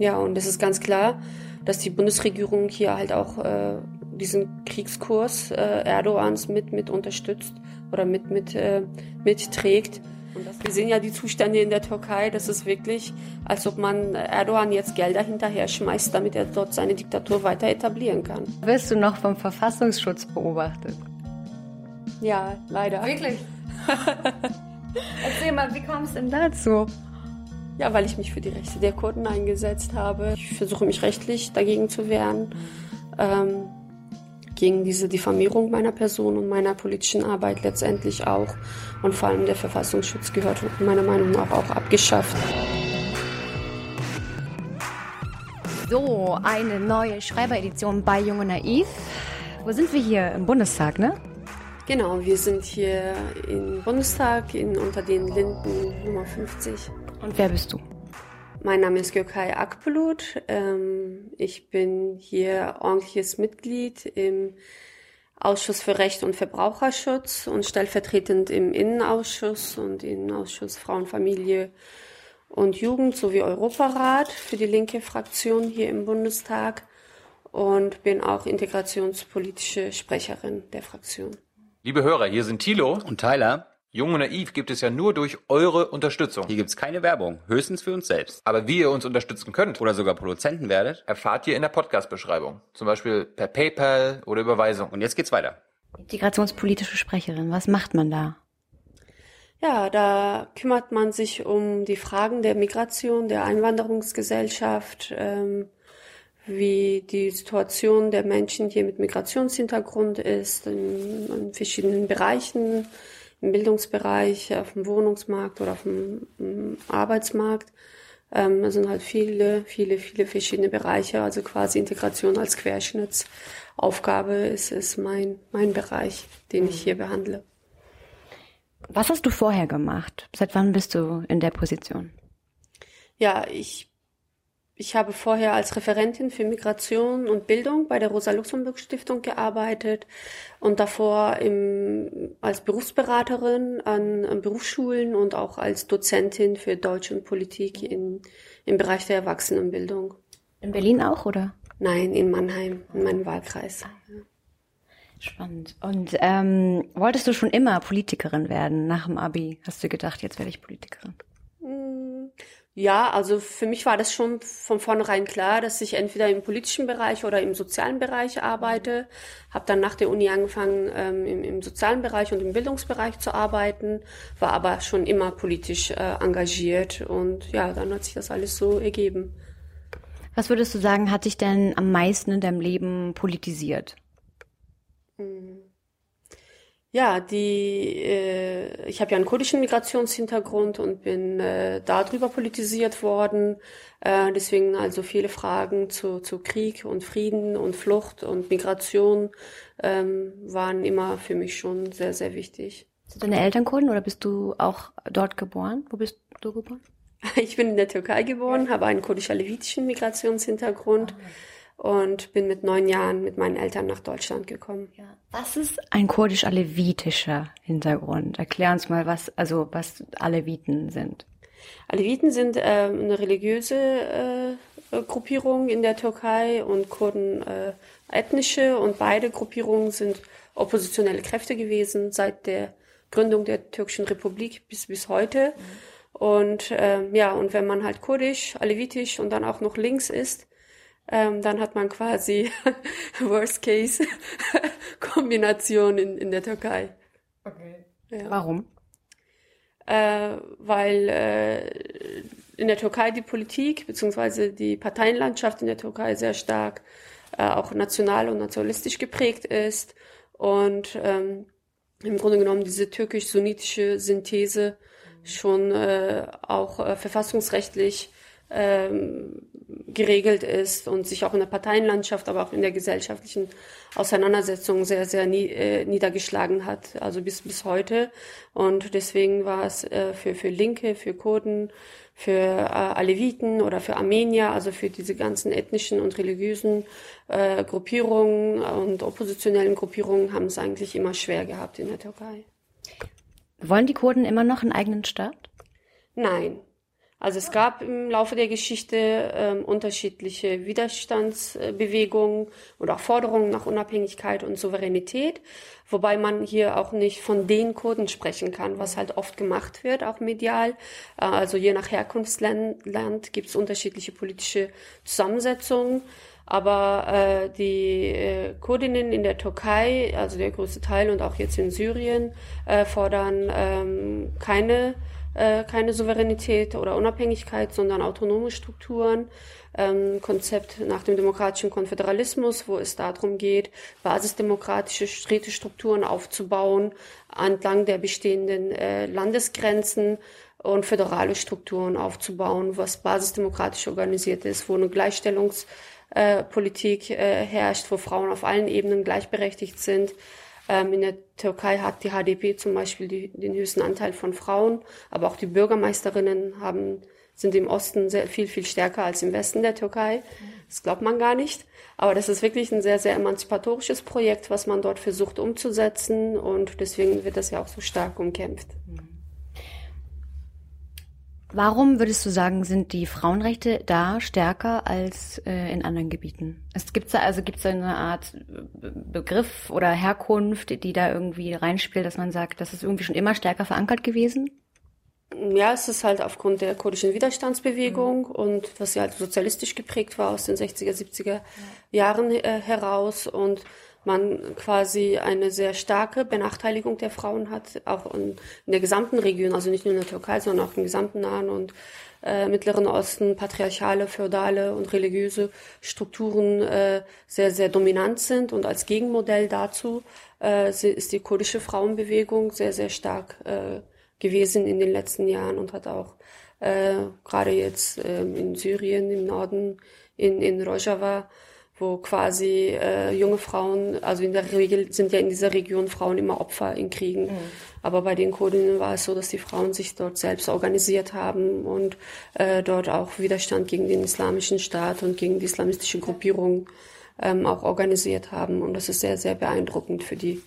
Ja, und es ist ganz klar, dass die Bundesregierung hier halt auch äh, diesen Kriegskurs äh, Erdogans mit, mit unterstützt oder mit, mit, äh, mitträgt. Und das, wir sehen ja die Zustände in der Türkei, das ist wirklich, als ob man Erdogan jetzt Gelder hinterher schmeißt, damit er dort seine Diktatur weiter etablieren kann. Wirst du noch vom Verfassungsschutz beobachtet? Ja, leider. Wirklich? Erzähl mal, wie kam es denn dazu? Ja, weil ich mich für die Rechte der Kurden eingesetzt habe. Ich versuche mich rechtlich dagegen zu wehren. Ähm, gegen diese Diffamierung meiner Person und meiner politischen Arbeit letztendlich auch. Und vor allem der Verfassungsschutz gehört meiner Meinung nach auch abgeschafft. So, eine neue Schreiberedition bei Junge Naiv. Wo sind wir hier? Im Bundestag, ne? Genau, wir sind hier im Bundestag in, unter den Linden Nummer 50. Und wer bist du? Mein Name ist Gökay Akbulut. Ähm, ich bin hier ordentliches Mitglied im Ausschuss für Recht und Verbraucherschutz und stellvertretend im Innenausschuss und Innenausschuss Frauen, Familie und Jugend sowie Europarat für die linke Fraktion hier im Bundestag und bin auch integrationspolitische Sprecherin der Fraktion. Liebe Hörer, hier sind Thilo und Tyler. Jung und Naiv gibt es ja nur durch eure Unterstützung. Hier gibt's keine Werbung, höchstens für uns selbst. Aber wie ihr uns unterstützen könnt oder sogar Produzenten werdet, erfahrt ihr in der Podcast-Beschreibung. Zum Beispiel per PayPal oder Überweisung. Und jetzt geht's weiter. Integrationspolitische Sprecherin, was macht man da? Ja, da kümmert man sich um die Fragen der Migration, der Einwanderungsgesellschaft, ähm, wie die Situation der Menschen hier mit Migrationshintergrund ist, in, in verschiedenen Bereichen im Bildungsbereich, auf dem Wohnungsmarkt oder auf dem Arbeitsmarkt. Ähm, es sind halt viele, viele, viele verschiedene Bereiche. Also quasi Integration als Querschnittsaufgabe ist, ist mein, mein Bereich, den ich hier behandle. Was hast du vorher gemacht? Seit wann bist du in der Position? Ja, ich ich habe vorher als Referentin für Migration und Bildung bei der Rosa-Luxemburg-Stiftung gearbeitet und davor im, als Berufsberaterin an, an, Berufsschulen und auch als Dozentin für Deutsch und Politik in, im Bereich der Erwachsenenbildung. In Berlin auch, oder? Nein, in Mannheim, in meinem Wahlkreis. Spannend. Und ähm, wolltest du schon immer Politikerin werden nach dem Abi? Hast du gedacht, jetzt werde ich Politikerin? Ja, also für mich war das schon von vornherein klar, dass ich entweder im politischen Bereich oder im sozialen Bereich arbeite. Habe dann nach der Uni angefangen, ähm, im, im, sozialen Bereich und im Bildungsbereich zu arbeiten, war aber schon immer politisch äh, engagiert und ja, dann hat sich das alles so ergeben. Was würdest du sagen, hat dich denn am meisten in deinem Leben politisiert? Hm. Ja, die, äh, ich habe ja einen kurdischen Migrationshintergrund und bin äh, darüber politisiert worden. Äh, deswegen also viele Fragen zu, zu Krieg und Frieden und Flucht und Migration ähm, waren immer für mich schon sehr, sehr wichtig. Sind deine Eltern Kurden oder bist du auch dort geboren? Wo bist du geboren? Ich bin in der Türkei geboren, habe einen kurdisch-alevitischen Migrationshintergrund. Oh und bin mit neun Jahren mit meinen Eltern nach Deutschland gekommen. Ja. Was ist ein kurdisch-alevitischer Hintergrund? Erklär uns mal, was also was Aleviten sind. Aleviten sind äh, eine religiöse äh, Gruppierung in der Türkei und Kurden äh, ethnische und beide Gruppierungen sind oppositionelle Kräfte gewesen seit der Gründung der türkischen Republik bis bis heute. Mhm. Und äh, ja, und wenn man halt kurdisch, alevitisch und dann auch noch links ist, ähm, dann hat man quasi Worst-Case-Kombination in, in der Türkei. Okay. Ja. Warum? Äh, weil äh, in der Türkei die Politik bzw. die Parteienlandschaft in der Türkei sehr stark äh, auch national und nationalistisch geprägt ist und ähm, im Grunde genommen diese türkisch-sunnitische Synthese schon äh, auch äh, verfassungsrechtlich ähm, geregelt ist und sich auch in der Parteienlandschaft, aber auch in der gesellschaftlichen Auseinandersetzung sehr, sehr nie, äh, niedergeschlagen hat, also bis, bis heute. Und deswegen war es äh, für, für Linke, für Kurden, für äh, Aleviten oder für Armenier, also für diese ganzen ethnischen und religiösen äh, Gruppierungen und oppositionellen Gruppierungen haben es eigentlich immer schwer gehabt in der Türkei. Wollen die Kurden immer noch einen eigenen Staat? Nein, Also es gab im Laufe der Geschichte ähm, unterschiedliche Widerstandsbewegungen oder auch Forderungen nach Unabhängigkeit und Souveränität, wobei man hier auch nicht von den Kurden sprechen kann, was halt oft gemacht wird, auch medial. Äh, also je nach Herkunftsland gibt es unterschiedliche politische Zusammensetzungen. Aber äh, die äh, Kurdinnen in der Türkei, also der größte Teil und auch jetzt in Syrien, äh, fordern ähm, keine äh, keine Souveränität oder Unabhängigkeit, sondern autonome Strukturen. Ähm, Konzept nach dem demokratischen Konföderalismus, wo es darum geht, basisdemokratische Städtestrukturen aufzubauen entlang der bestehenden äh, Landesgrenzen und föderale Strukturen aufzubauen, was basisdemokratisch organisiert ist, wo eine Gleichstellungspolitik äh, herrscht, wo Frauen auf allen Ebenen gleichberechtigt sind ähm, in der Türkei hat die HDP zum Beispiel die, den höchsten Anteil von Frauen, aber auch die Bürgermeisterinnen haben, sind im Osten sehr viel, viel stärker als im Westen der Türkei. Das glaubt man gar nicht. Aber das ist wirklich ein sehr, sehr emanzipatorisches Projekt, was man dort versucht umzusetzen und deswegen wird das ja auch so stark umkämpft. Mhm. Warum würdest du sagen, sind die Frauenrechte da stärker als äh, in anderen Gebieten? Es gibt da also gibt's da eine Art äh, Begriff oder Herkunft, die da irgendwie reinspielt, dass man sagt, das ist irgendwie schon immer stärker verankert gewesen? Ja, es ist halt aufgrund der kurdischen Widerstandsbewegung mhm. und was ja halt sozialistisch geprägt war aus den 60er, 70er ja. Jahren äh, heraus und man quasi eine sehr starke Benachteiligung der Frauen hat, auch in, in, der gesamten Region, also nicht nur in der Türkei, sondern auch im gesamten Nahen und äh, Mittleren Osten, patriarchale, feudale und religiöse Strukturen äh, sehr, sehr dominant sind. Und als Gegenmodell dazu äh, ist die kurdische Frauenbewegung sehr, sehr stark äh, gewesen in den letzten Jahren und hat auch äh, gerade jetzt äh, in Syrien im Norden, in, in Rojava, wo quasi äh, junge Frauen, also in der Regel sind ja in dieser Region Frauen immer Opfer in Kriegen. Mhm. Aber bei den Kurdinnen war es so, dass die Frauen sich dort selbst organisiert haben und äh, dort auch Widerstand gegen den islamischen Staat und gegen die islamistische Gruppierung ähm, auch organisiert haben. Und das ist sehr, sehr beeindruckend für die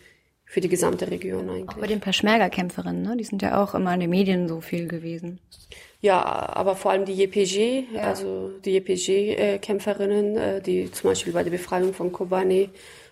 für die gesamte Region eigentlich. Auch bei den Peschmerga-Kämpferinnen, ne? Die sind ja auch immer in den Medien so viel gewesen. Ja, aber vor allem die JPG, ja. also die JPG-Kämpferinnen, äh, die zum Beispiel bei der Befreiung von Kobani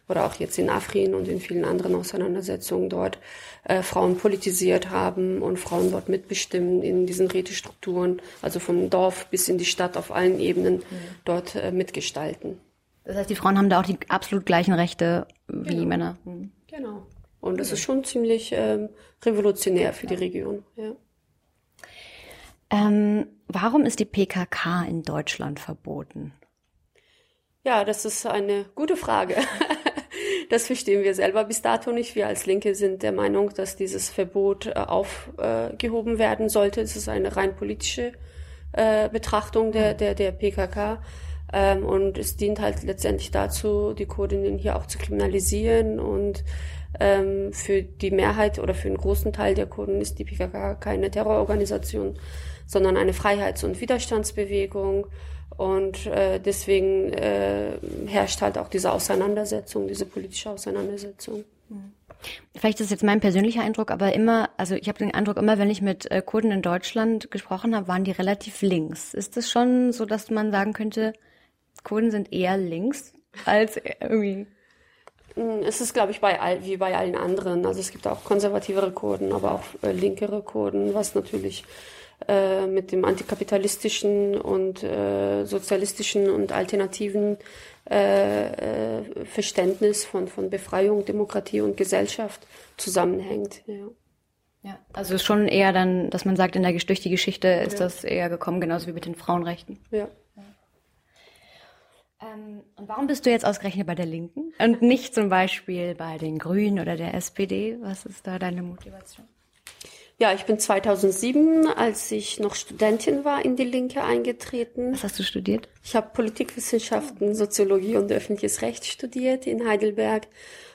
oder auch jetzt in Afrin und in vielen anderen Auseinandersetzungen dort äh, Frauen politisiert haben und Frauen dort mitbestimmen in diesen Rätestrukturen, also vom Dorf bis in die Stadt auf allen Ebenen mhm. dort äh, mitgestalten. Das heißt, die Frauen haben da auch die absolut gleichen Rechte wie genau. Männer. Mhm. Genau. Und das ist schon ziemlich ähm, revolutionär für die Region. Ja. Ähm, warum ist die PKK in Deutschland verboten? Ja, das ist eine gute Frage. das verstehen wir selber bis dato nicht. Wir als Linke sind der Meinung, dass dieses Verbot äh, aufgehoben werden sollte. Es ist eine rein politische äh, Betrachtung der, der, der PKK. Ähm, und es dient halt letztendlich dazu, die Kurdinnen hier auch zu kriminalisieren. Und ähm, für die Mehrheit oder für einen großen Teil der Kurden ist die PKK keine Terrororganisation, sondern eine Freiheits- und Widerstandsbewegung. Und äh, deswegen äh, herrscht halt auch diese Auseinandersetzung, diese politische Auseinandersetzung. Vielleicht ist es jetzt mein persönlicher Eindruck, aber immer, also ich habe den Eindruck, immer wenn ich mit äh, Kurden in Deutschland gesprochen habe, waren die relativ links. Ist es schon so, dass man sagen könnte, Kurden sind eher links als irgendwie? Hm, es ist, glaube ich, bei all, wie bei allen anderen. Also es gibt auch konservativere Kurden, aber auch äh, linkere Kurden, was natürlich äh, mit dem antikapitalistischen und äh, sozialistischen und alternativen äh, äh, Verständnis von, von Befreiung, Demokratie und Gesellschaft zusammenhängt. Ja. Ja, also schon eher dann, dass man sagt, in der, durch die Geschichte ist ja. das eher gekommen, genauso wie mit den Frauenrechten. Ja. Ähm, und warum bist du jetzt ausgerechnet bei der Linken und nicht zum Beispiel bei den Grünen oder der SPD? Was ist da deine Motivation? Ja, ich bin 2007, als ich noch Studentin war, in die Linke eingetreten. Was hast du studiert? Ich habe Politikwissenschaften, Soziologie und öffentliches Recht studiert in Heidelberg.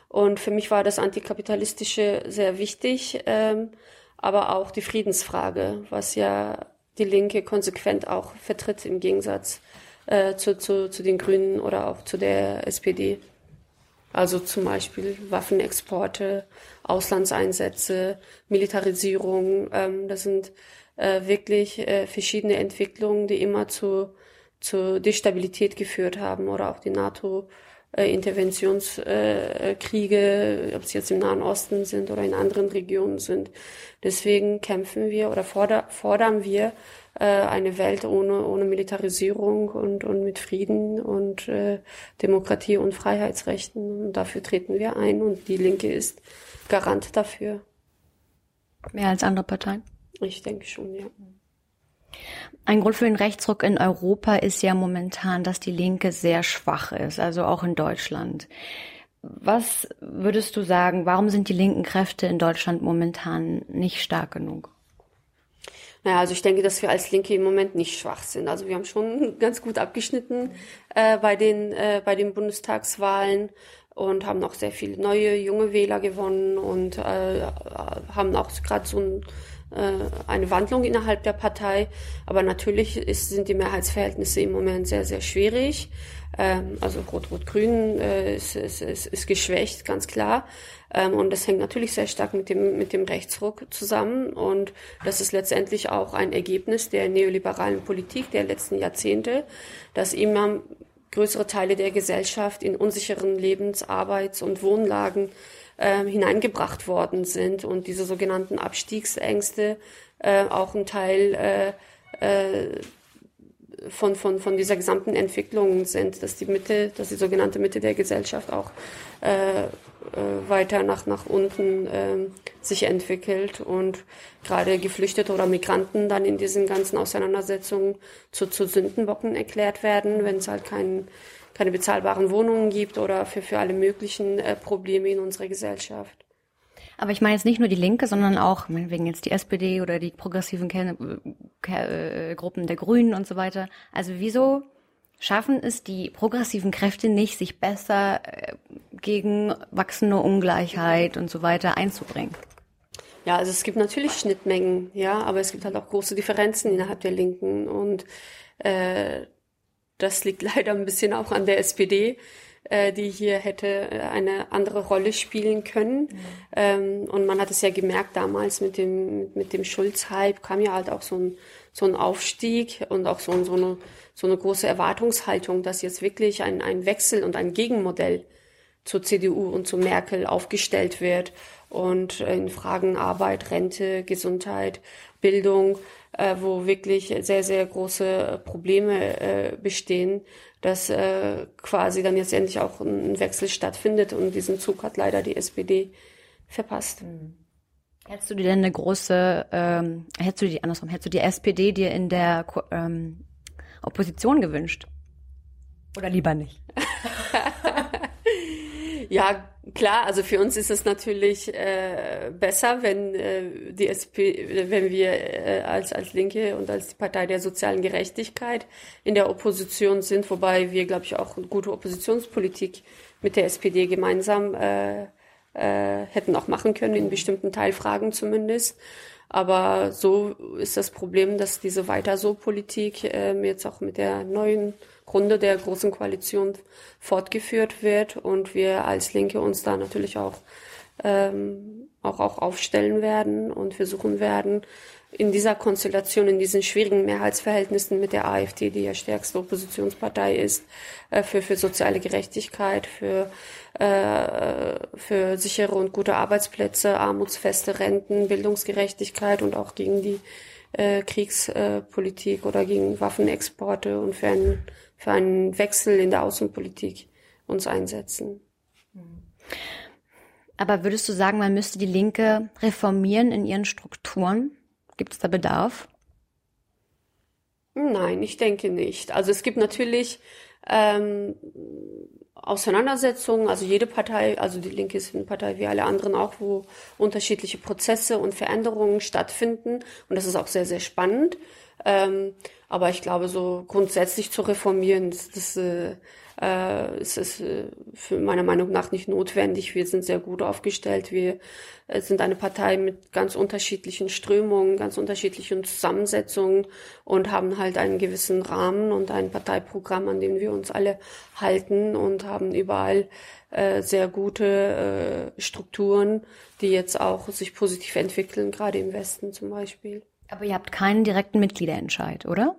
Und für mich war das Antikapitalistische sehr wichtig, ähm, aber auch die Friedensfrage, was ja die Linke konsequent auch vertritt im Gegensatz äh, zu, zu, zu den Grünen oder auch zu der SPD. Also zum Beispiel Waffenexporte, Auslandseinsätze, Militarisierung. Ähm, das sind äh, wirklich äh, verschiedene Entwicklungen, die immer zu, zu Destabilität geführt haben oder auch die NATO äh, Interventionskriege, ob es jetzt im Nahen Osten sind oder in anderen Regionen sind. Deswegen kämpfen wir oder forder, fordern wir äh, eine Welt ohne, ohne Militarisierung und, und mit Frieden und äh, Demokratie und Freiheitsrechten. Und dafür treten wir ein und die Linke ist Garant dafür. Mehr als andere Parteien? Ich denke schon, ja. Ein Grund für den Rechtsruck in Europa ist ja momentan, dass die Linke sehr schwach ist, also auch in Deutschland. Was würdest du sagen, warum sind die linken Kräfte in Deutschland momentan nicht stark genug? Naja, also ich denke, dass wir als Linke im Moment nicht schwach sind. Also wir haben schon ganz gut abgeschnitten äh, bei den äh, bei den Bundestagswahlen und haben auch sehr viele neue junge Wähler gewonnen und äh, haben auch gerade so ein äh, eine Wandlung innerhalb der Partei. Aber natürlich ist, sind die Mehrheitsverhältnisse im Moment sehr, sehr schwierig. Ähm, also Rot-Rot-Grün äh, ist, ist, ist, ist geschwächt, ganz klar. Ähm, und das hängt natürlich sehr stark mit dem, mit dem Rechtsruck zusammen. Und das ist letztendlich auch ein Ergebnis der neoliberalen Politik der letzten Jahrzehnte, dass immer größere Teile der Gesellschaft in unsicheren Lebens-, Arbeits- und Wohnlagen äh, hineingebracht worden sind und diese sogenannten Abstiegsängste äh, auch ein Teil äh, äh, von, von, von dieser gesamten Entwicklung sind, dass die Mitte, dass die sogenannte Mitte der Gesellschaft auch äh, äh, weiter nach, nach unten äh, sich entwickelt und gerade Geflüchtete oder Migranten dann in diesen ganzen Auseinandersetzungen zu, zu Sündenbocken erklärt werden, wenn es halt keinen keine bezahlbaren Wohnungen gibt oder für, für alle möglichen äh, Probleme in unserer Gesellschaft. Aber ich meine jetzt nicht nur die Linke, sondern auch wegen jetzt die SPD oder die progressiven Kern äh, Gruppen der Grünen und so weiter. Also wieso schaffen es die progressiven Kräfte nicht, sich besser äh, gegen wachsende Ungleichheit und so weiter einzubringen? Ja, also es gibt natürlich Schnittmengen, ja, aber es gibt halt auch große Differenzen innerhalb der Linken und äh, das liegt leider ein bisschen auch an der SPD, äh, die hier hätte äh, eine andere Rolle spielen können. Mhm. Ähm, und man hat es ja gemerkt damals mit dem, mit dem Schulz-Hype kam ja halt auch so ein, so ein Aufstieg und auch so, so, eine, so eine große Erwartungshaltung, dass jetzt wirklich ein, ein Wechsel und ein Gegenmodell zur CDU und zu Merkel aufgestellt wird und in Fragen Arbeit, Rente, Gesundheit, Bildung äh, wo wirklich sehr, sehr große Probleme äh, bestehen, dass äh, quasi dann jetzt endlich auch ein Wechsel stattfindet und diesen Zug hat leider die SPD verpasst. Mhm. Hättest du dir denn eine große, ähm, hättest du die andersrum, hättest du die SPD dir in der ähm, Opposition gewünscht? Oder lieber nicht? Ja, klar, also für uns ist es natürlich äh, besser, wenn äh, die SP, wenn wir äh, als als Linke und als Partei der sozialen Gerechtigkeit in der Opposition sind, wobei wir, glaube ich, auch gute Oppositionspolitik mit der SPD gemeinsam äh, äh, hätten auch machen können in bestimmten Teilfragen zumindest. Aber so ist das Problem, dass diese weiter so Politik äh, jetzt auch mit der neuen Runde der Großen Koalition fortgeführt wird und wir als Linke uns da natürlich auch, ähm, auch, auch aufstellen werden und versuchen werden, in dieser Konstellation, in diesen schwierigen Mehrheitsverhältnissen mit der AfD, die ja stärkste Oppositionspartei ist, äh, für, für soziale Gerechtigkeit, für, äh, für sichere und gute Arbeitsplätze, armutsfeste Renten, Bildungsgerechtigkeit und auch gegen die äh, Kriegspolitik oder gegen Waffenexporte und für einen für einen Wechsel in der Außenpolitik uns einsetzen. Aber würdest du sagen, man müsste die Linke reformieren in ihren Strukturen? Gibt es da Bedarf? Nein, ich denke nicht. Also es gibt natürlich ähm, Auseinandersetzungen, also jede Partei, also die Linke ist eine Partei wie alle anderen auch, wo unterschiedliche Prozesse und Veränderungen stattfinden. Und das ist auch sehr, sehr spannend. Ähm, aber ich glaube, so grundsätzlich zu reformieren, das, das äh, äh, ist, ist äh, für meiner Meinung nach nicht notwendig. Wir sind sehr gut aufgestellt. Wir äh, sind eine Partei mit ganz unterschiedlichen Strömungen, ganz unterschiedlichen Zusammensetzungen und haben halt einen gewissen Rahmen und ein Parteiprogramm, an dem wir uns alle halten und haben überall äh, sehr gute äh, Strukturen, die jetzt auch sich positiv entwickeln, gerade im Westen zum Beispiel. Aber ihr habt keinen direkten Mitgliederentscheid, oder?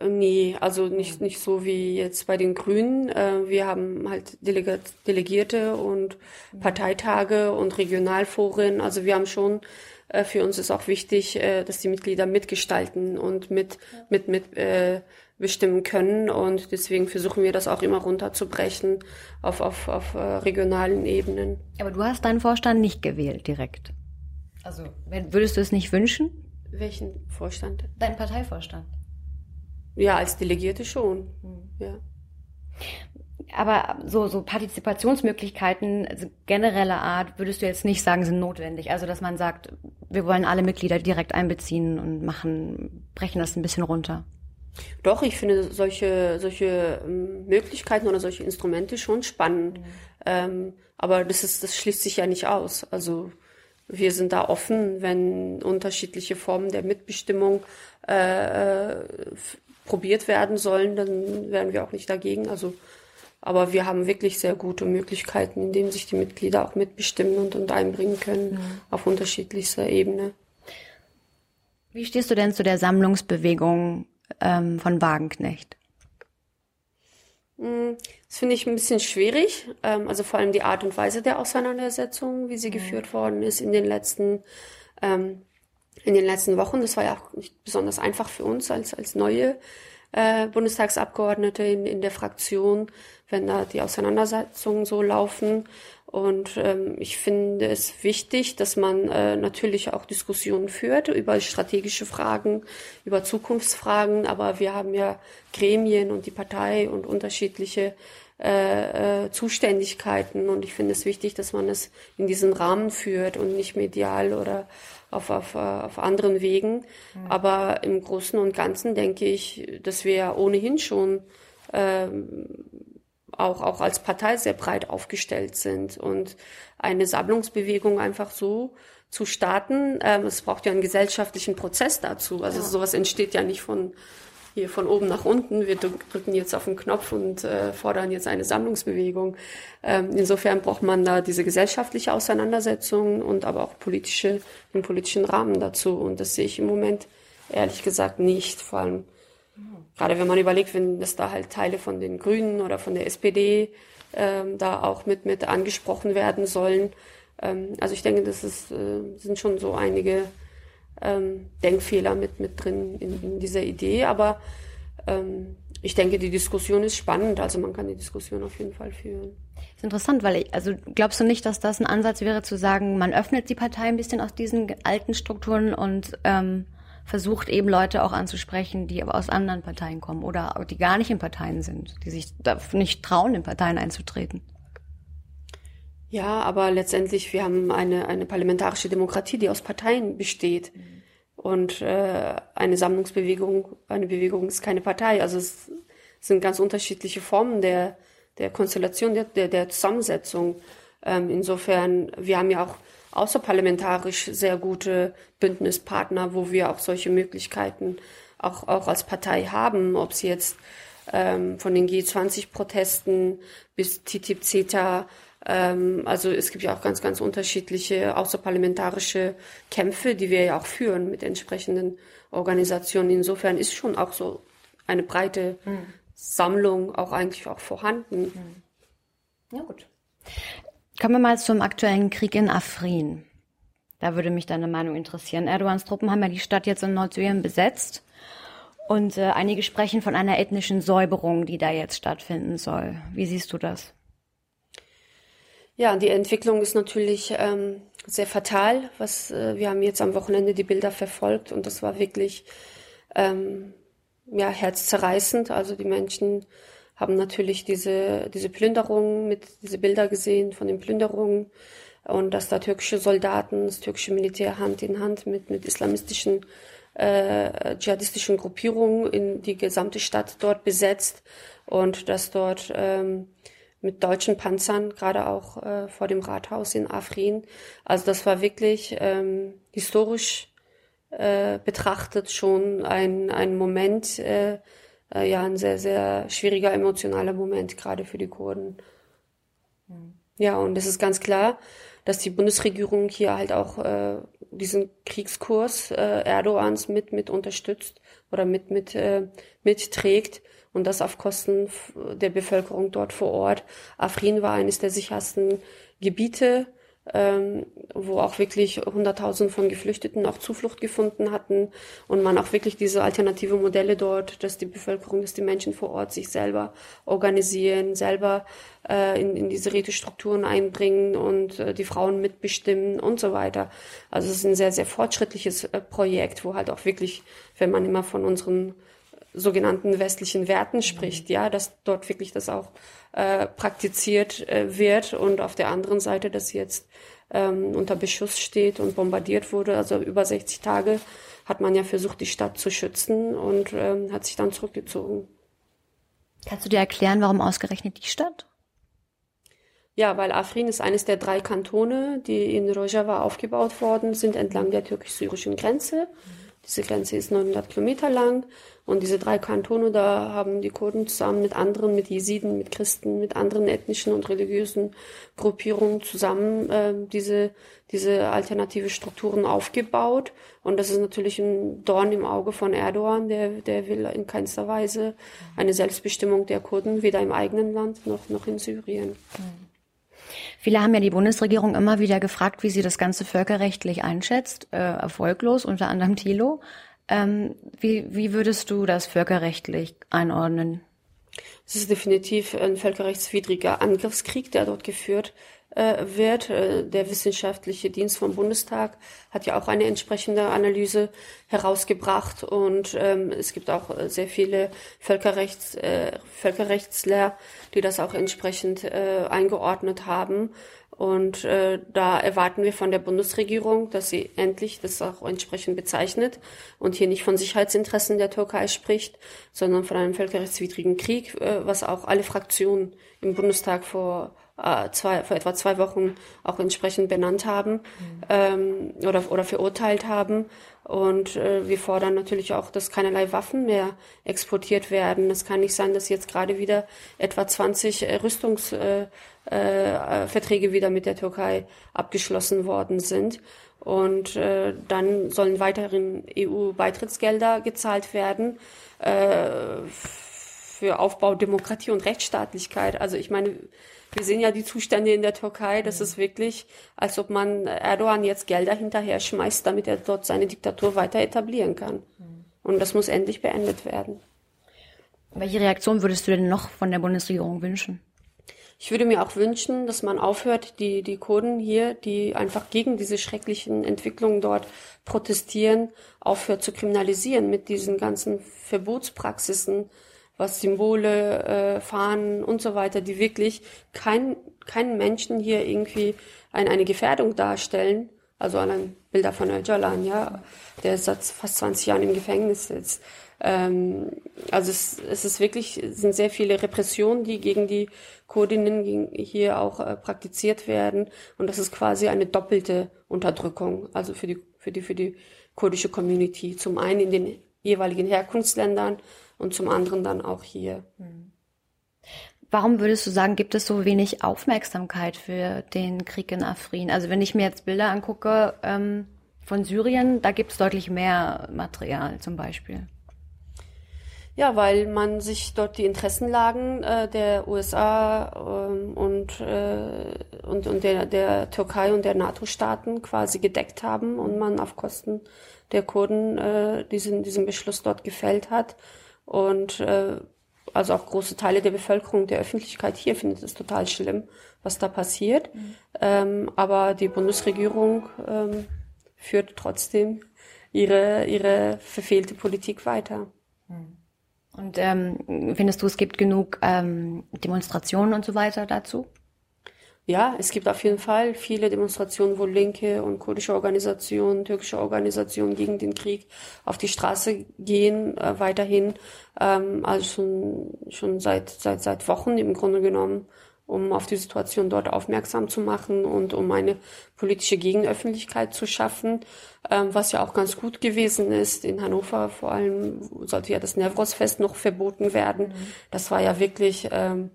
Äh, nee, also nicht, nicht so wie jetzt bei den Grünen. Äh, wir haben halt Delegierte und Parteitage und Regionalforen. Also wir haben schon, äh, für uns ist auch wichtig, dass die Mitglieder mitgestalten und mit, mit, mit bestimmen können. Und deswegen versuchen wir das auch immer runterzubrechen auf, auf, auf regionalen Ebenen. Aber du hast deinen Vorstand nicht gewählt direkt. Also würdest du es nicht wünschen? Welchen Vorstand? Dein Parteivorstand. Ja, als Delegierte schon. Hm. Ja. Aber so, so Partizipationsmöglichkeiten also genereller Art würdest du jetzt nicht sagen, sind notwendig. Also, dass man sagt, wir wollen alle Mitglieder direkt einbeziehen und machen, brechen das ein bisschen runter. Doch, ich finde solche, solche ähm, Möglichkeiten oder solche Instrumente schon spannend. Mhm. Ähm, aber das ist, das schließt sich ja nicht aus. Also, wir sind da offen, wenn unterschiedliche Formen der Mitbestimmung äh, äh probiert werden sollen, dann wären wir auch nicht dagegen. Also, aber wir haben wirklich sehr gute Möglichkeiten, in denen sich die Mitglieder auch mitbestimmen und, und einbringen können mhm. auf unterschiedlichster Ebene. Wie stehst du denn zu der Sammlungsbewegung ähm, von Wagenknecht? Hm, das finde ich ein bisschen schwierig. Ähm, also vor allem die Art und Weise der Auseinandersetzung, wie sie mhm. geführt worden ist in den letzten ähm, in den letzten Wochen. Das war ja auch nicht besonders einfach für uns als, als neue äh, Bundestagsabgeordnete in, in der Fraktion, wenn da die Auseinandersetzungen so laufen. Und ähm, ich finde es wichtig, dass man äh, natürlich auch Diskussionen führt über strategische Fragen, über Zukunftsfragen. Aber wir haben ja Gremien und die Partei und unterschiedliche äh, äh, Zuständigkeiten. Und ich finde es wichtig, dass man es in diesen Rahmen führt und nicht medial oder auf, auf, auf anderen Wegen. Mhm. Aber im Großen und Ganzen denke ich, dass wir ohnehin schon ähm, auch, auch als Partei sehr breit aufgestellt sind und eine Sammlungsbewegung einfach so zu starten. Ähm, es braucht ja einen gesellschaftlichen Prozess dazu. Also ja. sowas entsteht ja nicht von hier von oben nach unten. Wir drücken jetzt auf den Knopf und äh, fordern jetzt eine Sammlungsbewegung. Ähm, insofern braucht man da diese gesellschaftliche Auseinandersetzung und aber auch politische, den politischen Rahmen dazu. Und das sehe ich im Moment ehrlich gesagt nicht. Vor allem gerade wenn man überlegt, wenn das da halt Teile von den Grünen oder von der SPD ähm, da auch mit mit angesprochen werden sollen. Ähm, also ich denke, das ist, äh, sind schon so einige ähm, Denkfehler mit, mit drin in, in dieser Idee. Aber ähm, ich denke, die Diskussion ist spannend. Also man kann die Diskussion auf jeden Fall führen. Ist interessant, weil ich, also glaubst du nicht, dass das ein Ansatz wäre zu sagen, man öffnet die Partei ein bisschen aus diesen alten Strukturen und ähm, versucht eben Leute auch anzusprechen, die aber aus anderen Parteien kommen oder die gar nicht in Parteien sind, die sich nicht trauen, in Parteien einzutreten? Ja, aber letztendlich, wir haben eine, eine parlamentarische Demokratie, die aus Parteien besteht. Mhm. Und äh, eine Sammlungsbewegung, eine Bewegung ist keine Partei. Also es sind ganz unterschiedliche Formen der, der Konstellation, der, der, der Zusammensetzung. Ähm, insofern, wir haben ja auch außerparlamentarisch sehr gute Bündnispartner, wo wir auch solche Möglichkeiten auch, auch als Partei haben, ob sie jetzt ähm, von den G20-Protesten bis TTIP, CETA, ähm, also es gibt ja auch ganz, ganz unterschiedliche außerparlamentarische Kämpfe, die wir ja auch führen mit entsprechenden Organisationen. Insofern ist schon auch so eine breite mhm. Sammlung auch eigentlich auch vorhanden. Mhm. Ja, gut. Kommen wir mal zum aktuellen Krieg in Afrin. Da würde mich deine Meinung interessieren. Erdogans Truppen haben ja die Stadt jetzt in Nordsyrien besetzt. Und äh, einige sprechen von einer ethnischen Säuberung, die da jetzt stattfinden soll. Wie siehst du das? Ja, die Entwicklung ist natürlich ähm, sehr fatal. Was äh, wir haben jetzt am Wochenende die Bilder verfolgt und das war wirklich ähm, ja herzzerreißend. Also die Menschen haben natürlich diese diese Plünderungen mit diese Bilder gesehen von den Plünderungen und dass da türkische Soldaten, das türkische Militär Hand in Hand mit mit islamistischen äh, dschihadistischen Gruppierungen in die gesamte Stadt dort besetzt und dass dort ähm, mit deutschen Panzern, gerade auch äh, vor dem Rathaus in Afrin. Also das war wirklich ähm, historisch äh, betrachtet schon ein, ein Moment, äh, äh, ja, ein sehr, sehr schwieriger emotionaler Moment, gerade für die Kurden. Mhm. Ja, und es ist ganz klar, dass die Bundesregierung hier halt auch äh, diesen Kriegskurs äh, Erdogans mit mit unterstützt oder mit mit äh, mitträgt und das auf Kosten der Bevölkerung dort vor Ort. Afrin war eines der sichersten Gebiete ähm, wo auch wirklich Hunderttausende von Geflüchteten auch Zuflucht gefunden hatten und man auch wirklich diese alternative Modelle dort, dass die Bevölkerung, dass die Menschen vor Ort sich selber organisieren, selber äh, in, in diese Rätestrukturen einbringen und äh, die Frauen mitbestimmen und so weiter. Also es ist ein sehr, sehr fortschrittliches äh, Projekt, wo halt auch wirklich, wenn man immer von unseren sogenannten westlichen Werten spricht, ja, dass dort wirklich das auch äh, praktiziert äh, wird und auf der anderen Seite, dass jetzt ähm, unter Beschuss steht und bombardiert wurde, also über 60 Tage hat man ja versucht, die Stadt zu schützen und ähm, hat sich dann zurückgezogen. Kannst du dir erklären, warum ausgerechnet die Stadt? Ja, weil Afrin ist eines der drei Kantone, die in Rojava aufgebaut worden sind, entlang der türkisch-syrischen Grenze. Diese Grenze ist 900 Kilometer lang und diese drei Kantone, da haben die Kurden zusammen mit anderen, mit Jesiden, mit Christen, mit anderen ethnischen und religiösen Gruppierungen zusammen äh, diese, diese alternative Strukturen aufgebaut. Und das ist natürlich ein Dorn im Auge von Erdogan, der, der will in keinster Weise eine Selbstbestimmung der Kurden, weder im eigenen Land noch, noch in Syrien. Viele haben ja die Bundesregierung immer wieder gefragt, wie sie das Ganze völkerrechtlich einschätzt, äh, erfolglos, unter anderem Thilo. Ähm, wie, wie würdest du das völkerrechtlich einordnen? Es ist definitiv ein völkerrechtswidriger Angriffskrieg, der dort geführt wird. Äh, der wissenschaftliche Dienst vom Bundestag hat ja auch eine entsprechende Analyse herausgebracht und ähm, es gibt auch äh, sehr viele Völkerrechts, äh, Völkerrechtler, die das auch entsprechend äh, eingeordnet haben. Und äh, da erwarten wir von der Bundesregierung, dass sie endlich das auch entsprechend bezeichnet und hier nicht von Sicherheitsinteressen der Türkei spricht, sondern von einem völkerrechtswidrigen Krieg, äh, was auch alle Fraktionen im Bundestag vor äh, zwei, vor etwa zwei Wochen auch entsprechend benannt haben mhm. ähm, oder, oder verurteilt haben. Und äh, wir fordern natürlich auch, dass keinerlei Waffen mehr exportiert werden. Es kann nicht sein, dass jetzt gerade wieder etwa 20 äh, Rüstungsverträge äh, äh, wieder mit der Türkei abgeschlossen worden sind. Und äh, dann sollen weiterhin EU-Beitrittsgelder gezahlt werden äh, für Aufbau Demokratie und Rechtsstaatlichkeit. Also ich meine, wir sehen ja die Zustände in der Türkei. Das ist wirklich, als ob man Erdogan jetzt Gelder hinterher schmeißt, damit er dort seine Diktatur weiter etablieren kann. Und das muss endlich beendet werden. Welche Reaktion würdest du denn noch von der Bundesregierung wünschen? Ich würde mir auch wünschen, dass man aufhört, die, die Kurden hier, die einfach gegen diese schrecklichen Entwicklungen dort protestieren, aufhört zu kriminalisieren mit diesen ganzen Verbotspraxisen, was Symbole, äh, Fahnen und so weiter, die wirklich kein, keinen Menschen hier irgendwie ein, eine Gefährdung darstellen. Also allein Bilder von Öcalan, ja, der seit fast 20 Jahren im Gefängnis sitzt. Ähm, also es, es ist wirklich, sind sehr viele Repressionen, die gegen die Kurdinnen hier auch äh, praktiziert werden. Und das ist quasi eine doppelte Unterdrückung, also für die, für die, für die kurdische Community. Zum einen in den jeweiligen Herkunftsländern und zum anderen dann auch hier. Warum würdest du sagen, gibt es so wenig Aufmerksamkeit für den Krieg in Afrin? Also wenn ich mir jetzt Bilder angucke ähm, von Syrien, da gibt es deutlich mehr Material zum Beispiel. Ja, weil man sich dort die Interessenlagen äh, der USA ähm, und, äh, und, und der, der Türkei und der NATO-Staaten quasi gedeckt haben und man auf Kosten der Kurden äh, diesen, diesen Beschluss dort gefällt hat. Und äh, also auch große Teile der Bevölkerung, der Öffentlichkeit hier findet es total schlimm, was da passiert. Mhm. Ähm, aber die Bundesregierung ähm, führt trotzdem ihre, ihre verfehlte Politik weiter. Mhm. Und ähm, findest du, es gibt genug ähm, Demonstrationen und so weiter dazu? Ja, es gibt auf jeden Fall viele Demonstrationen, wo linke und kurdische Organisationen, türkische Organisationen gegen den Krieg auf die Straße gehen, äh, weiterhin, ähm, also schon, schon seit, seit, seit Wochen im Grunde genommen, um auf die Situation dort aufmerksam zu machen und um eine politische Gegenöffentlichkeit zu schaffen, ähm, was ja auch ganz gut gewesen ist. In Hannover vor allem sollte ja das Nevros-Fest noch verboten werden. Mhm. Das war ja wirklich, ähm,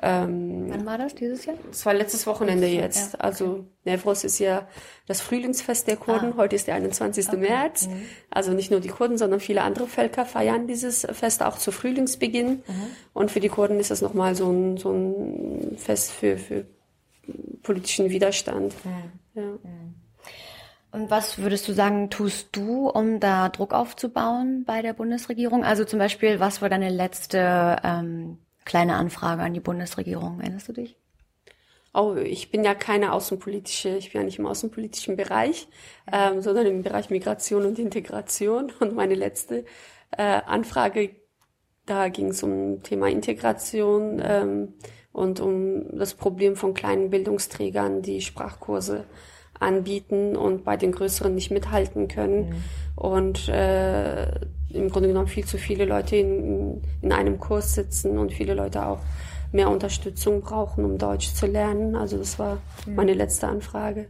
Ähm, Wann war das dieses Jahr? es war letztes Wochenende jetzt. ja, Also Nevros ist ja das Frühlingsfest der Kurden. Ah. Heute ist der 21. März. Mhm. Also nicht nur die Kurden, sondern viele andere Völker feiern dieses Fest auch zu Frühlingsbeginn. Mhm. Und für die Kurden ist es nochmal so ein, so ein Fest für, für politischen Widerstand. Mhm. Ja. Und was würdest du sagen, tust du, um da Druck aufzubauen bei der Bundesregierung? Also zum Beispiel, was war deine letzte ähm, kleine Anfrage an die Bundesregierung? Erinnerst du dich? Oh, ich bin ja keine außenpolitische, ich bin ja nicht im außenpolitischen Bereich, ähm, sondern im Bereich Migration und Integration. Und meine letzte äh, Anfrage, da ging es um Thema Integration ähm, und um das Problem von kleinen Bildungsträgern, die Sprachkurse anbieten und bei den größeren nicht mithalten können. Und äh, im Grunde genommen viel zu viele Leute in, in einem Kurs sitzen und viele Leute auch mehr Unterstützung brauchen, um Deutsch zu lernen. Also das war meine letzte Anfrage.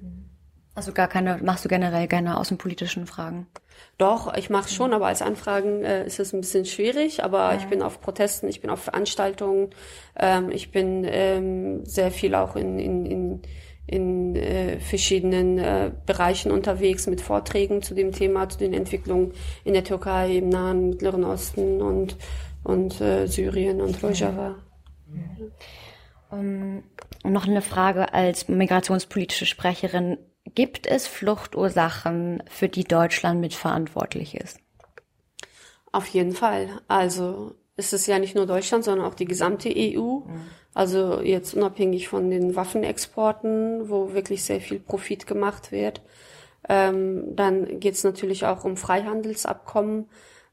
Also gar keine, machst du generell keine außenpolitischen Fragen? Doch, ich mache schon, aber als Anfragen äh, ist es ein bisschen schwierig. Aber ich bin auf Protesten, ich bin auf Veranstaltungen, ähm, ich bin ähm, sehr viel auch in, in, in, in äh, verschiedenen äh, Bereichen unterwegs mit Vorträgen zu dem Thema, zu den Entwicklungen in der Türkei, im Nahen Mittleren Osten und, und äh, Syrien und Rojava. Um, und noch eine Frage als migrationspolitische Sprecherin. Gibt es Fluchtursachen, für die Deutschland mitverantwortlich ist? Auf jeden Fall. Also es ist ja nicht nur Deutschland, sondern auch die gesamte EU. Also jetzt unabhängig von den Waffenexporten, wo wirklich sehr viel Profit gemacht wird. Ähm, dann geht es natürlich auch um Freihandelsabkommen,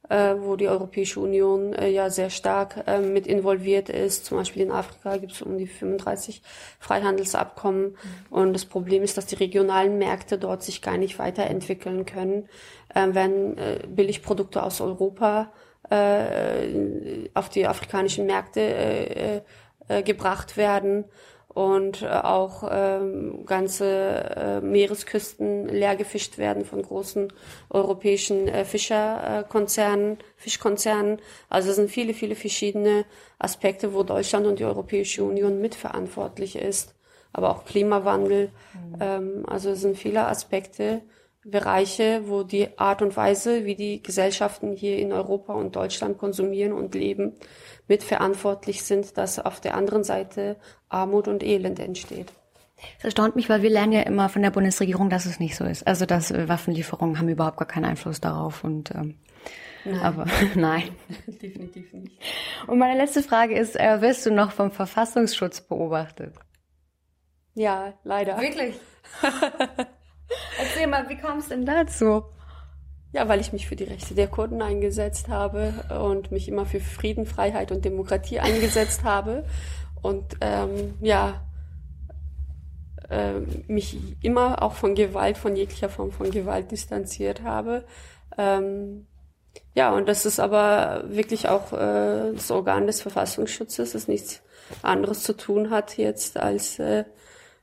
äh, wo die Europäische Union äh, ja sehr stark äh, mit involviert ist. Zum Beispiel in Afrika gibt es um die 35 Freihandelsabkommen. Und das Problem ist, dass die regionalen Märkte dort sich gar nicht weiterentwickeln können, äh, wenn äh, Billigprodukte aus Europa äh, auf die afrikanischen Märkte äh, äh, gebracht werden und äh, auch ähm, ganze äh, Meeresküsten leer gefischt werden von großen europäischen äh, Fischerkonzernen, Fischkonzernen. Also es sind viele, viele verschiedene Aspekte, wo Deutschland und die Europäische Union mitverantwortlich ist. Aber auch Klimawandel. Ähm, also es sind viele Aspekte, Bereiche, wo die Art und Weise, wie die Gesellschaften hier in Europa und Deutschland konsumieren und leben, mitverantwortlich sind, dass auf der anderen Seite Armut und Elend entsteht. Es erstaunt mich, weil wir lernen ja immer von der Bundesregierung, dass es nicht so ist. Also dass äh, Waffenlieferungen haben überhaupt gar keinen Einfluss darauf und ähm, Nein. aber nein. Definitiv nicht. Und meine letzte Frage ist, äh, wirst du noch vom Verfassungsschutz beobachtet? Ja, leider. Wirklich? Erzähl mal, wie kam es denn dazu? Ja, weil ich mich für die Rechte der Kurden eingesetzt habe und mich immer für Frieden, Freiheit und Demokratie eingesetzt habe und ähm, ja äh, mich immer auch von Gewalt, von jeglicher Form von Gewalt distanziert habe. Ähm, ja, und das ist aber wirklich auch äh, das Organ des Verfassungsschutzes, das nichts anderes zu tun hat jetzt als äh,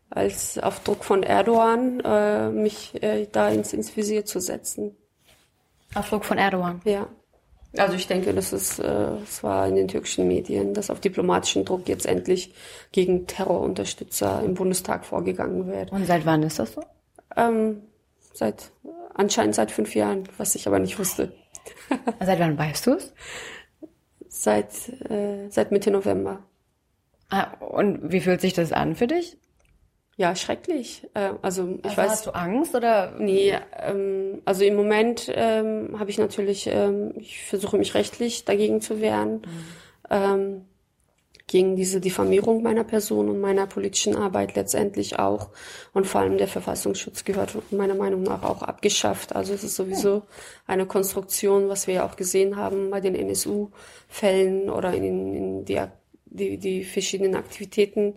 als auf Druck von Erdogan äh, mich äh, da ins, ins Visier zu setzen. Auf Druck von Erdogan. Ja. Also ich denke, das ist, äh, es war in den türkischen Medien, dass auf diplomatischen Druck jetzt endlich gegen Terrorunterstützer im Bundestag vorgegangen wird. Und seit wann ist das so? Ähm, seit anscheinend seit fünf Jahren, was ich aber nicht wusste. Seit wann weißt du es? Seit äh, seit Mitte November. Ah, und wie fühlt sich das an für dich? Ja, schrecklich. Äh, also ich Also weiß. hast du Angst oder? Nee, ähm, also im Moment ähm, habe ich natürlich, ähm, ich versuche mich rechtlich dagegen zu wehren, ähm, gegen diese Diffamierung meiner Person und meiner politischen Arbeit letztendlich auch. Und vor allem der Verfassungsschutz gehört meiner Meinung nach auch abgeschafft. Also es ist sowieso eine Konstruktion, was wir ja auch gesehen haben bei den NSU-Fällen oder in, in die, die, die verschiedenen Aktivitäten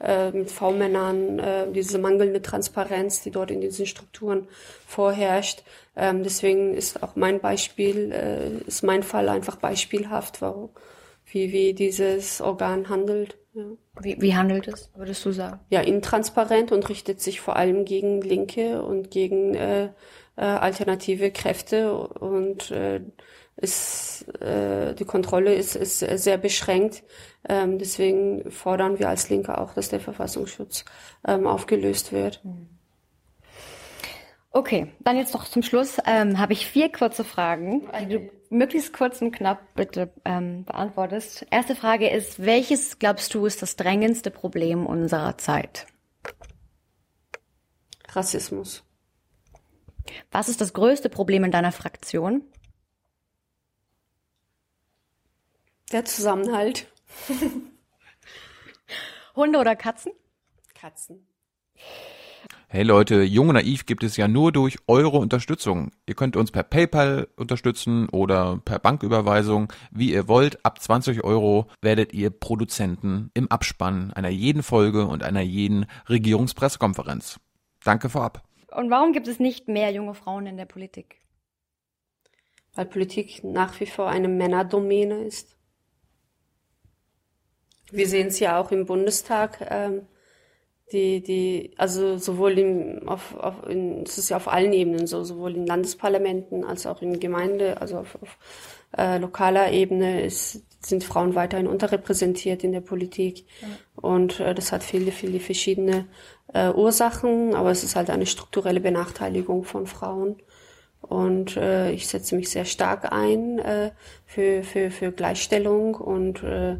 äh, mit V-Männern, äh, diese mangelnde Transparenz, die dort in diesen Strukturen vorherrscht. Ähm, deswegen ist auch mein Beispiel, äh, ist mein Fall einfach beispielhaft, warum, wie, wie dieses Organ handelt. Ja. Wie, wie handelt es, würdest du sagen? ja, intransparent und richtet sich vor allem gegen Linke und gegen äh, äh, alternative Kräfte und äh, ist äh, die Kontrolle ist, ist sehr beschränkt. Ähm, deswegen fordern wir als Linke auch, dass der Verfassungsschutz ähm, aufgelöst wird. Okay, dann jetzt noch zum Schluss ähm, habe ich vier kurze Fragen, die du möglichst kurz und knapp bitte ähm, beantwortest. Erste Frage ist, welches glaubst du ist das drängendste Problem unserer Zeit? Rassismus. Was ist das größte Problem in deiner Fraktion? Der Zusammenhalt. Hunde oder Katzen? Katzen. Hey Leute, Jung und Naiv gibt es ja nur durch eure Unterstützung. Ihr könnt uns per PayPal unterstützen oder per Banküberweisung, wie ihr wollt. Ab 20 Euro werdet ihr Produzenten im Abspann einer jeden Folge und einer jeden Regierungspressekonferenz. Danke vorab. Und warum gibt es nicht mehr junge Frauen in der Politik? Weil Politik nach wie vor eine Männerdomäne ist. Wir sehen es ja auch im Bundestag. Ähm, die, die, also sowohl im, auf, auf in, es ist ja auf allen Ebenen so, sowohl in Landesparlamenten als auch in Gemeinde, also auf, auf äh, lokaler Ebene ist, sind Frauen weiterhin unterrepräsentiert in der Politik. Ja. Und äh, das hat viele, viele verschiedene äh, Ursachen, aber es ist halt eine strukturelle Benachteiligung von Frauen. Und äh, ich setze mich sehr stark ein äh, für, für, für Gleichstellung und äh,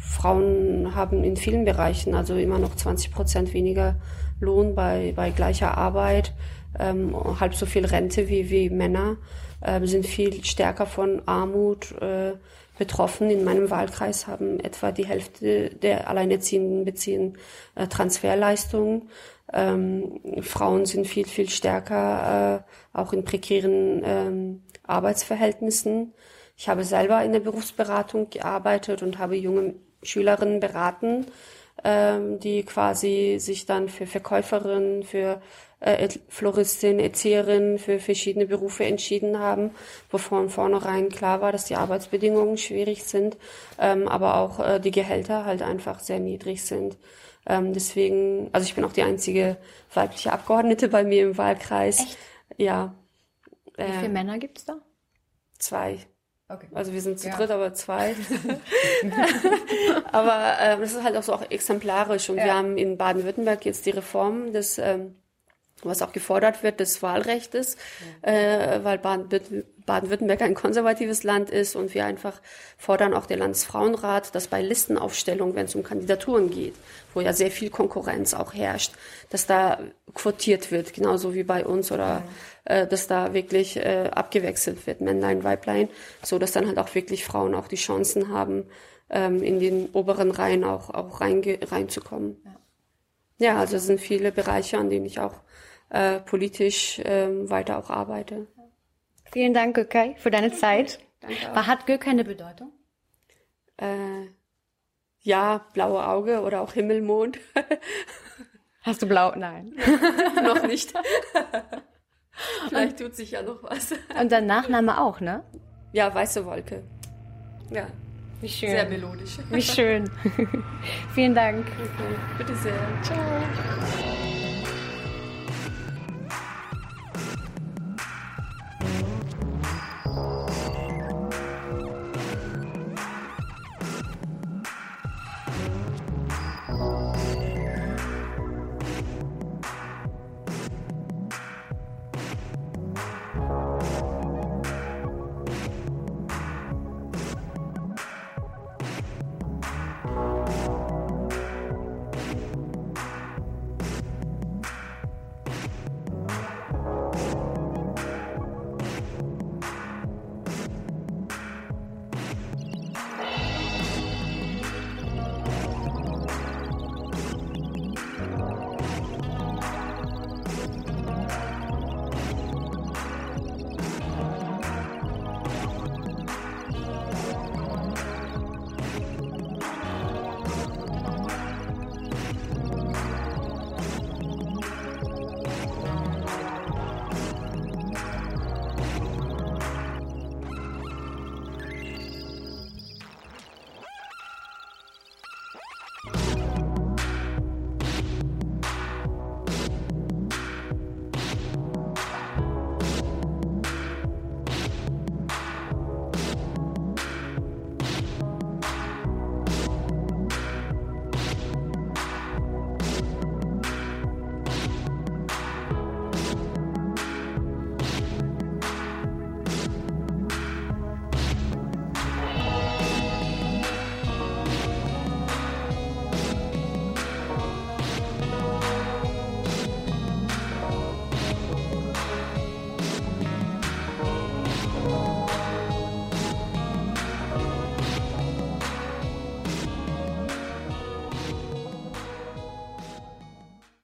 Frauen haben in vielen Bereichen also immer noch 20 Prozent weniger Lohn bei, bei gleicher Arbeit, ähm, halb so viel Rente wie, wie Männer, äh, sind viel stärker von Armut äh, betroffen. In meinem Wahlkreis haben etwa die Hälfte der Alleinerziehenden beziehen äh, Transferleistungen. Ähm, Frauen sind viel, viel stärker äh, auch in prekären ähm, Arbeitsverhältnissen. Ich habe selber in der Berufsberatung gearbeitet und habe junge Schülerinnen beraten, ähm, die quasi sich dann für Verkäuferinnen, für äh, Floristin, Erzieherin, für verschiedene Berufe entschieden haben, wo von vornherein klar war, dass die Arbeitsbedingungen schwierig sind, ähm, aber auch äh, die Gehälter halt einfach sehr niedrig sind. Ähm, deswegen, also ich bin auch die einzige weibliche Abgeordnete bei mir im Wahlkreis. Echt? Ja. Wie viele äh, Männer gibt's da? Zwei. Okay. Also wir sind zu ja. dritt, aber zwei. aber äh, das ist halt auch so auch exemplarisch. Und ja. wir haben in Baden-Württemberg jetzt die Reform des ähm, was auch gefordert wird, des Wahlrechtes, ja. äh, weil Baden-Württemberg ein konservatives Land ist und wir einfach fordern auch der Landesfrauenrat, dass bei Listenaufstellung, wenn es um Kandidaturen geht, wo ja sehr viel Konkurrenz auch herrscht, dass da quotiert wird, genauso wie bei uns oder äh, dass da wirklich äh, abgewechselt wird, Männlein, Weiblein, so dass dann halt auch wirklich Frauen auch die Chancen haben, ähm, in den oberen Reihen auch, auch reinzukommen. Ja. ja, also es sind viele Bereiche, an denen ich auch äh, politisch äh, weiter auch arbeite. Vielen Dank, Gökay, für deine Zeit. Danke auch. Hat Gökay eine Bedeutung? Äh, ja, blaue Auge oder auch Himmelmond. Hast du blau? Nein. noch nicht. Vielleicht tut sich ja noch was. Und dein Nachname auch, ne? Ja, weiße Wolke. Ja. Wie schön. Sehr melodisch. Wie schön. Vielen Dank. Okay. Bitte sehr. Ciao.